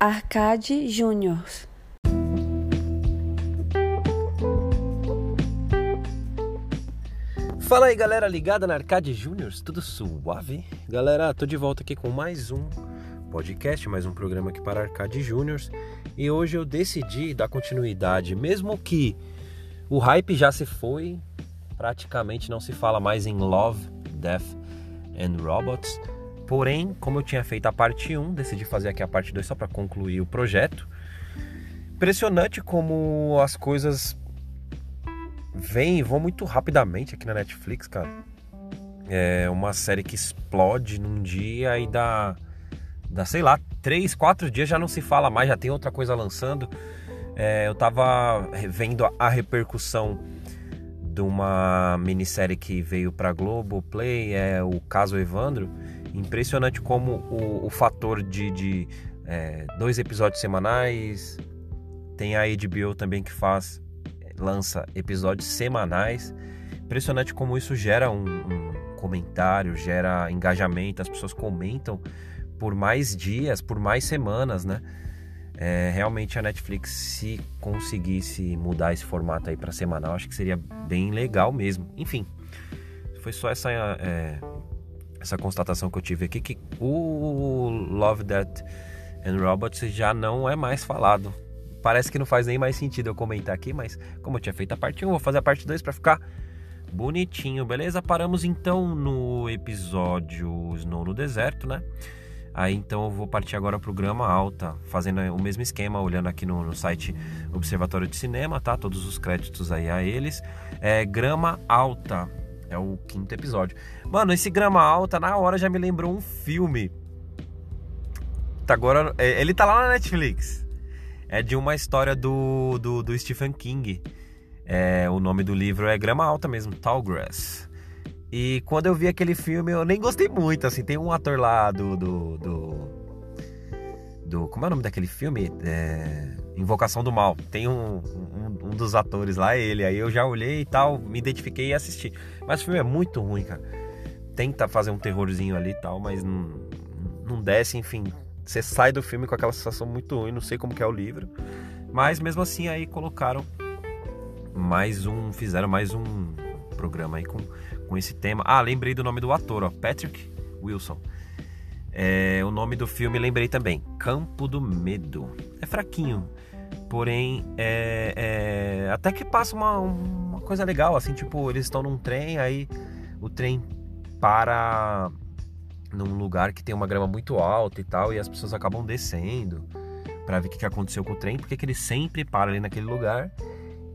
Arcade Júnior. Fala aí galera ligada na Arcade Juniors, tudo suave? Galera, tô de volta aqui com mais um podcast, mais um programa aqui para Arcade Juniors e hoje eu decidi dar continuidade, mesmo que o hype já se foi, praticamente não se fala mais em Love, Death and Robots, porém, como eu tinha feito a parte 1, decidi fazer aqui a parte 2 só para concluir o projeto. Impressionante como as coisas vem e vão muito rapidamente aqui na Netflix, cara. É uma série que explode num dia e dá, dá sei lá, três, quatro dias já não se fala mais, já tem outra coisa lançando. É, eu tava vendo a repercussão de uma minissérie que veio pra Globo Play, é o Caso Evandro. Impressionante como o, o fator de, de é, dois episódios semanais, tem a HBO também que faz lança episódios semanais. Impressionante como isso gera um, um comentário, gera engajamento, as pessoas comentam por mais dias, por mais semanas, né? É, realmente a Netflix, se conseguisse mudar esse formato aí para semanal, acho que seria bem legal mesmo. Enfim, foi só essa, é, essa constatação que eu tive aqui que o Love, Death and Robots já não é mais falado Parece que não faz nem mais sentido eu comentar aqui, mas como eu tinha feito a parte 1, vou fazer a parte 2 para ficar bonitinho, beleza? Paramos então no episódio Snow no Deserto, né? Aí então eu vou partir agora pro Grama Alta, fazendo o mesmo esquema, olhando aqui no, no site Observatório de Cinema, tá? Todos os créditos aí a eles. É Grama Alta, é o quinto episódio. Mano, esse Grama Alta na hora já me lembrou um filme. Tá agora, é, ele tá lá na Netflix é de uma história do, do, do Stephen King. É, o nome do livro é Grama Alta mesmo, Tall Grass. E quando eu vi aquele filme, eu nem gostei muito, assim, tem um ator lá do... do, do, do como é o nome daquele filme? É, Invocação do Mal. Tem um, um, um, dos atores lá, ele. Aí eu já olhei e tal, me identifiquei e assisti. Mas o filme é muito ruim, cara. Tenta fazer um terrorzinho ali e tal, mas não, não desce, enfim você sai do filme com aquela sensação muito ruim, não sei como que é o livro. Mas mesmo assim aí colocaram mais um, fizeram mais um programa aí com, com esse tema. Ah, lembrei do nome do ator, ó, Patrick Wilson. É, o nome do filme lembrei também, Campo do Medo. É fraquinho, porém é, é, até que passa uma, uma coisa legal, assim, tipo, eles estão num trem, aí o trem para num lugar que tem uma grama muito alta e tal, e as pessoas acabam descendo para ver o que aconteceu com o trem, porque que ele sempre para ali naquele lugar.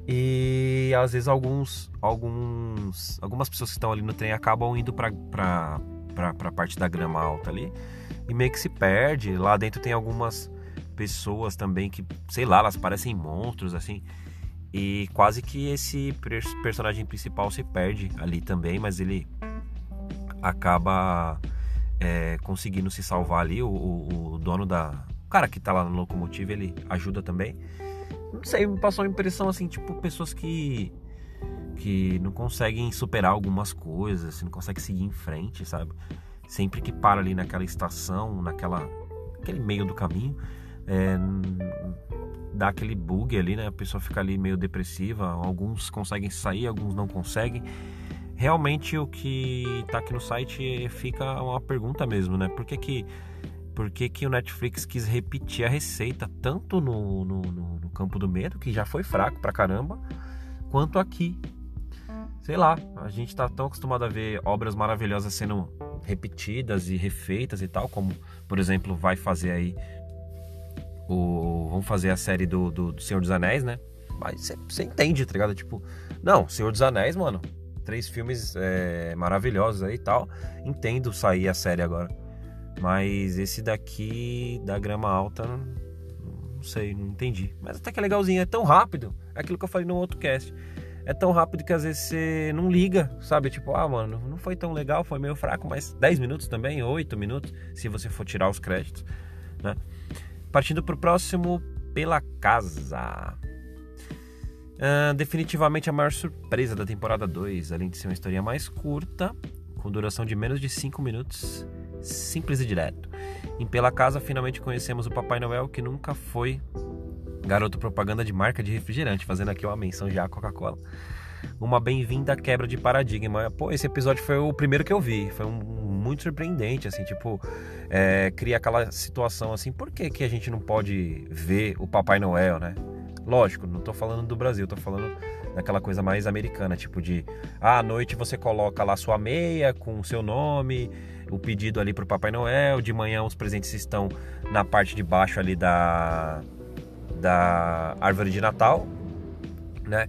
E às vezes alguns, alguns, algumas pessoas que estão ali no trem acabam indo para para parte da grama alta ali e meio que se perde. Lá dentro tem algumas pessoas também que, sei lá, elas parecem monstros assim. E quase que esse personagem principal se perde ali também, mas ele acaba é, conseguindo se salvar ali. O, o, o, dono da. O cara que tá lá no locomotivo, ele ajuda também. Não sei, me passou uma impressão assim, tipo, pessoas que. Que não conseguem superar algumas coisas, não conseguem seguir em frente, sabe? Sempre que para ali naquela estação, naquela. aquele meio do caminho, é, dá aquele bug ali, né? A pessoa fica ali meio depressiva. Alguns conseguem sair, alguns não conseguem realmente o que está aqui no site fica uma pergunta mesmo, né? Por que que, por que, que o Netflix quis repetir a receita tanto no, no, no, no campo do medo, que já foi fraco pra caramba, quanto aqui? Sei lá, a gente está tão acostumado a ver obras maravilhosas sendo repetidas e refeitas e tal, como, por exemplo, vai fazer aí o... Vamos fazer a série do, do, do Senhor dos Anéis, né? Mas você entende, tá ligado? Tipo, não, Senhor dos Anéis, mano, três filmes é, maravilhosos aí e tal. Entendo sair a série agora. Mas esse daqui da grama alta, não sei, não entendi. Mas até que é legalzinho, é tão rápido. É aquilo que eu falei no outro cast. É tão rápido que às vezes você não liga, sabe? Tipo, ah, mano, não foi tão legal, foi meio fraco, mas 10 minutos também, 8 minutos, se você for tirar os créditos, né? Partindo pro próximo, Pela Casa. Uh, definitivamente a maior surpresa da temporada 2, além de ser uma história mais curta, com duração de menos de 5 minutos, simples e direto. Em Pela Casa, finalmente conhecemos o Papai Noel, que nunca foi garoto propaganda de marca de refrigerante, fazendo aqui uma menção já à Coca-Cola. Uma bem-vinda quebra de paradigma. Pô, esse episódio foi o primeiro que eu vi. Foi um, muito surpreendente, assim, tipo, é, cria aquela situação assim, por que, que a gente não pode ver o Papai Noel, né? Lógico, não tô falando do Brasil, tô falando daquela coisa mais americana, tipo de ah, à noite você coloca lá sua meia com o seu nome, o pedido ali pro Papai Noel, de manhã os presentes estão na parte de baixo ali da da árvore de Natal, né?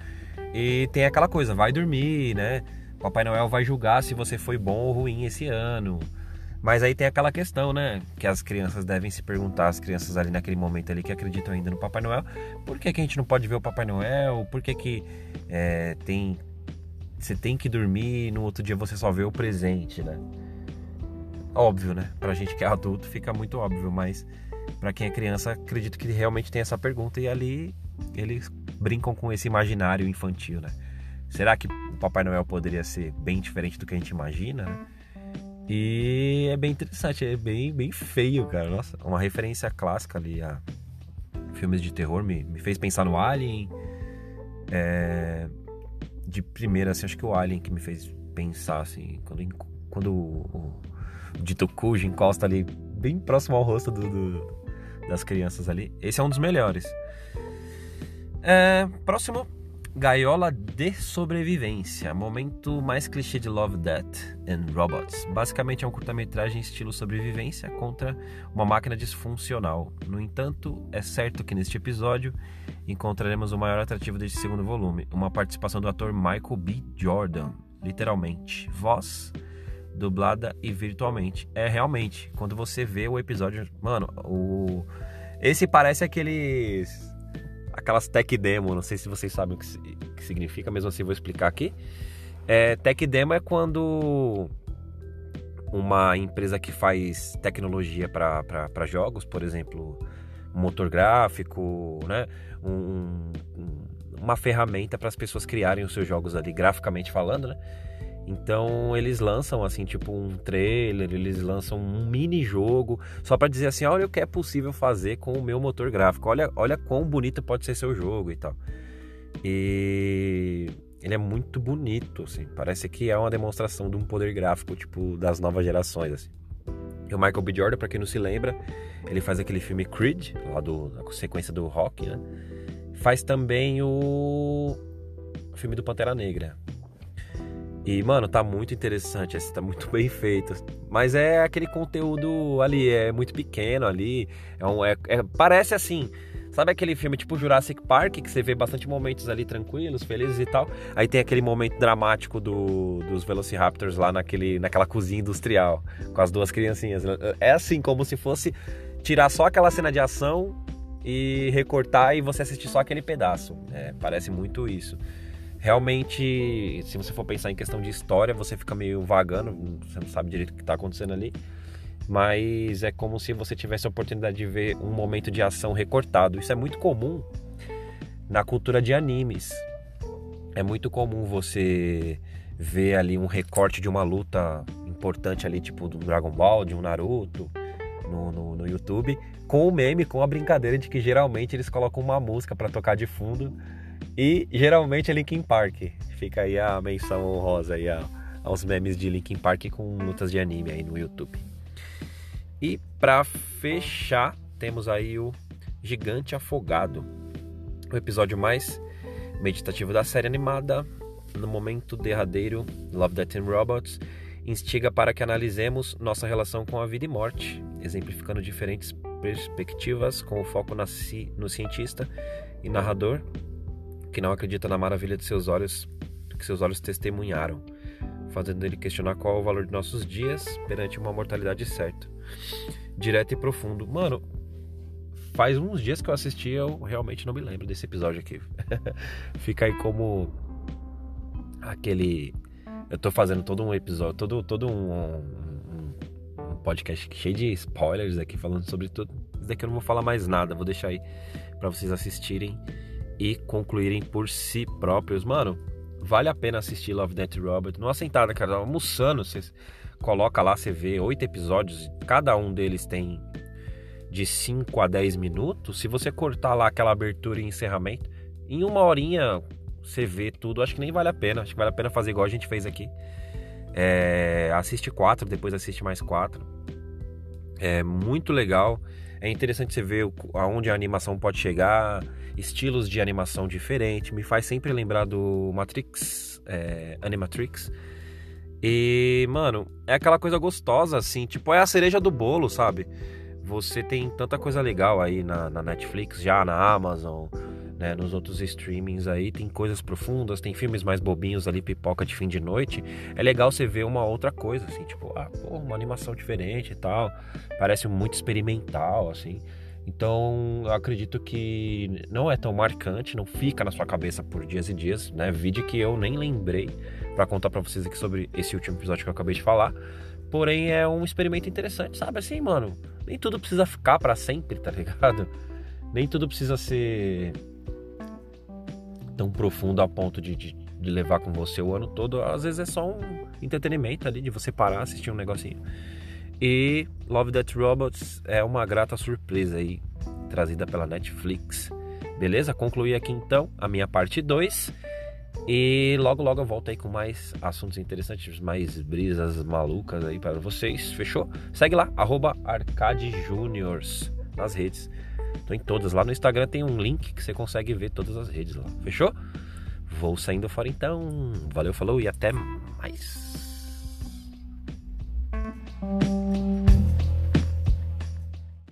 E tem aquela coisa, vai dormir, né? Papai Noel vai julgar se você foi bom ou ruim esse ano. Mas aí tem aquela questão, né? Que as crianças devem se perguntar, as crianças ali naquele momento ali que acreditam ainda no Papai Noel, por que, que a gente não pode ver o Papai Noel? Por que, que é, tem. Você tem que dormir e no outro dia você só vê o presente, né? Óbvio, né? Pra gente que é adulto fica muito óbvio, mas para quem é criança, acredito que realmente tem essa pergunta e ali eles brincam com esse imaginário infantil, né? Será que o Papai Noel poderia ser bem diferente do que a gente imagina, né? E é bem interessante, é bem, bem feio, cara. Nossa, uma referência clássica ali a filmes de terror me, me fez pensar no Alien. É, de primeira, assim, acho que o Alien que me fez pensar, assim, quando, quando o, o Dito Cujo encosta ali bem próximo ao rosto do, do, das crianças ali. Esse é um dos melhores. É, próximo Gaiola de sobrevivência, momento mais clichê de Love, Death and Robots. Basicamente é um curta-metragem estilo sobrevivência contra uma máquina disfuncional. No entanto, é certo que neste episódio encontraremos o maior atrativo deste segundo volume, uma participação do ator Michael B. Jordan, literalmente, voz dublada e virtualmente. É realmente, quando você vê o episódio, mano, o esse parece aqueles aquelas tech demo, não sei se vocês sabem o que, que significa, mesmo assim vou explicar aqui. É, tech demo é quando uma empresa que faz tecnologia para jogos, por exemplo, motor gráfico, né? Um, um, uma ferramenta para as pessoas criarem os seus jogos ali, graficamente falando, né? Então eles lançam assim, tipo um trailer, eles lançam um mini jogo, só para dizer assim, olha o que é possível fazer com o meu motor gráfico. Olha, olha quão bonito pode ser seu jogo e tal. E ele é muito bonito, assim. Parece que é uma demonstração de um poder gráfico, tipo, das novas gerações, assim. E o Michael B. Jordan, pra quem não se lembra, ele faz aquele filme Creed, lá do, sequência do rock, né? Faz também o filme do Pantera Negra, e, mano, tá muito interessante, tá muito bem feito. Mas é aquele conteúdo ali, é muito pequeno ali. É um, é, é, parece assim. Sabe aquele filme tipo Jurassic Park, que você vê bastante momentos ali tranquilos, felizes e tal? Aí tem aquele momento dramático do, dos Velociraptors lá naquele, naquela cozinha industrial, com as duas criancinhas. É assim, como se fosse tirar só aquela cena de ação e recortar e você assistir só aquele pedaço. É, parece muito isso realmente, se você for pensar em questão de história, você fica meio vagando, você não sabe direito o que está acontecendo ali. Mas é como se você tivesse a oportunidade de ver um momento de ação recortado. Isso é muito comum na cultura de animes. É muito comum você ver ali um recorte de uma luta importante ali, tipo do Dragon Ball, de um Naruto, no, no, no YouTube, com o meme, com a brincadeira de que geralmente eles colocam uma música para tocar de fundo e geralmente é Linkin Park. Fica aí a menção honrosa aí aos memes de Linkin Park com lutas de anime aí no YouTube. E para fechar, temos aí o Gigante Afogado, o episódio mais meditativo da série animada. No momento derradeiro, Love, Death and Robots instiga para que analisemos nossa relação com a vida e morte, exemplificando diferentes perspectivas com o foco no cientista e narrador que não acredita na maravilha de seus olhos, que seus olhos testemunharam, fazendo ele questionar qual é o valor de nossos dias perante uma mortalidade certa. Direto e profundo. Mano, faz uns dias que eu assisti, eu realmente não me lembro desse episódio aqui. Fica aí como aquele. Eu tô fazendo todo um episódio, todo, todo um, um, um podcast cheio de spoilers aqui falando sobre tudo. Daqui eu não vou falar mais nada, vou deixar aí para vocês assistirem e concluírem por si próprios. Mano, vale a pena assistir Love, Death Robert. Numa sentada, cara, almoçando, vocês coloca lá, você vê oito episódios, cada um deles tem de 5 a 10 minutos. Se você cortar lá aquela abertura e encerramento, em uma horinha você vê tudo. Acho que nem vale a pena. Acho que vale a pena fazer igual a gente fez aqui. É, assiste quatro, depois assiste mais quatro. É muito legal. É interessante você ver aonde a animação pode chegar, estilos de animação diferentes. Me faz sempre lembrar do Matrix, é, Animatrix. E, mano, é aquela coisa gostosa, assim, tipo, é a cereja do bolo, sabe? Você tem tanta coisa legal aí na, na Netflix, já na Amazon, né, nos outros streamings aí, tem coisas profundas, tem filmes mais bobinhos ali, pipoca de fim de noite. É legal você ver uma outra coisa, assim, tipo, ah, pô, uma animação diferente e tal. Parece muito experimental, assim. Então, eu acredito que não é tão marcante, não fica na sua cabeça por dias e dias, né? Vídeo que eu nem lembrei para contar para vocês aqui sobre esse último episódio que eu acabei de falar. Porém, é um experimento interessante, sabe? Assim, mano, nem tudo precisa ficar para sempre, tá ligado? Nem tudo precisa ser tão profundo a ponto de, de, de, levar com você o ano todo. Às vezes é só um entretenimento ali, de você parar, assistir um negocinho. E Love That Robots é uma grata surpresa aí, trazida pela Netflix. Beleza? Concluí aqui então a minha parte 2. E logo logo eu volto aí com mais assuntos interessantes, mais brisas malucas aí para vocês. Fechou? Segue lá, arroba Arcade Juniors nas redes. Tô em todas. Lá no Instagram tem um link que você consegue ver todas as redes lá. Fechou? Vou saindo fora então. Valeu, falou e até mais.